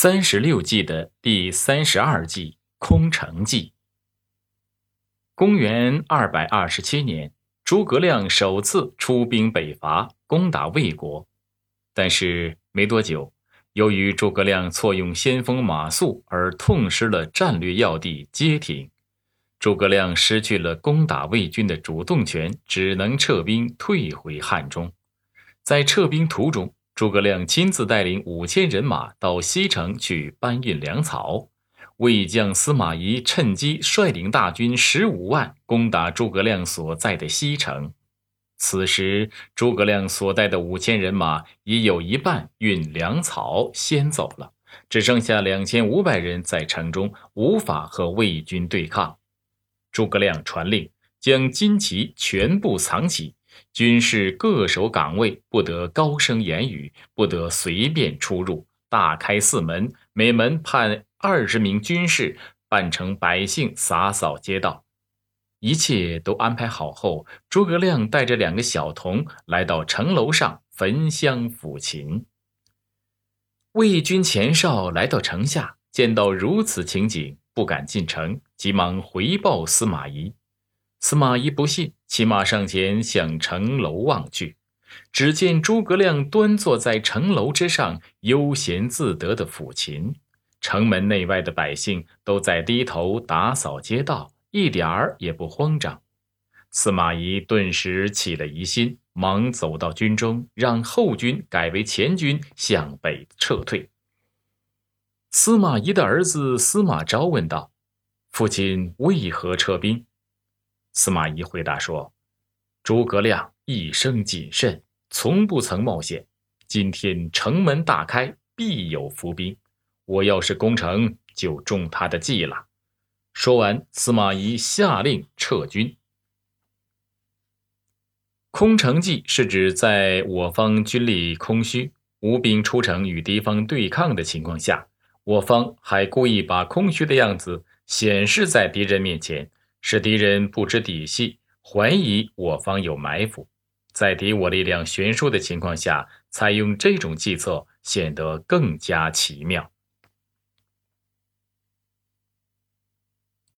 三十六计的第三十二计空城计。公元二百二十七年，诸葛亮首次出兵北伐，攻打魏国。但是没多久，由于诸葛亮错用先锋马谡，而痛失了战略要地街亭。诸葛亮失去了攻打魏军的主动权，只能撤兵退回汉中。在撤兵途中，诸葛亮亲自带领五千人马到西城去搬运粮草，魏将司马懿趁机率领大军十五万攻打诸葛亮所在的西城。此时，诸葛亮所带的五千人马已有一半运粮草先走了，只剩下两千五百人在城中，无法和魏军对抗。诸葛亮传令，将金旗全部藏起。军士各守岗位，不得高声言语，不得随便出入。大开四门，每门判二十名军士，扮成百姓洒扫街道。一切都安排好后，诸葛亮带着两个小童来到城楼上焚香抚琴。魏军前哨来到城下，见到如此情景，不敢进城，急忙回报司马懿。司马懿不信，骑马上前向城楼望去，只见诸葛亮端坐在城楼之上，悠闲自得的抚琴。城门内外的百姓都在低头打扫街道，一点儿也不慌张。司马懿顿时起了疑心，忙走到军中，让后军改为前军向北撤退。司马懿的儿子司马昭问道：“父亲为何撤兵？”司马懿回答说：“诸葛亮一生谨慎，从不曾冒险。今天城门大开，必有伏兵。我要是攻城，就中他的计了。”说完，司马懿下令撤军。空城计是指在我方军力空虚、无兵出城与敌方对抗的情况下，我方还故意把空虚的样子显示在敌人面前。使敌人不知底细，怀疑我方有埋伏，在敌我力量悬殊的情况下，采用这种计策，显得更加奇妙。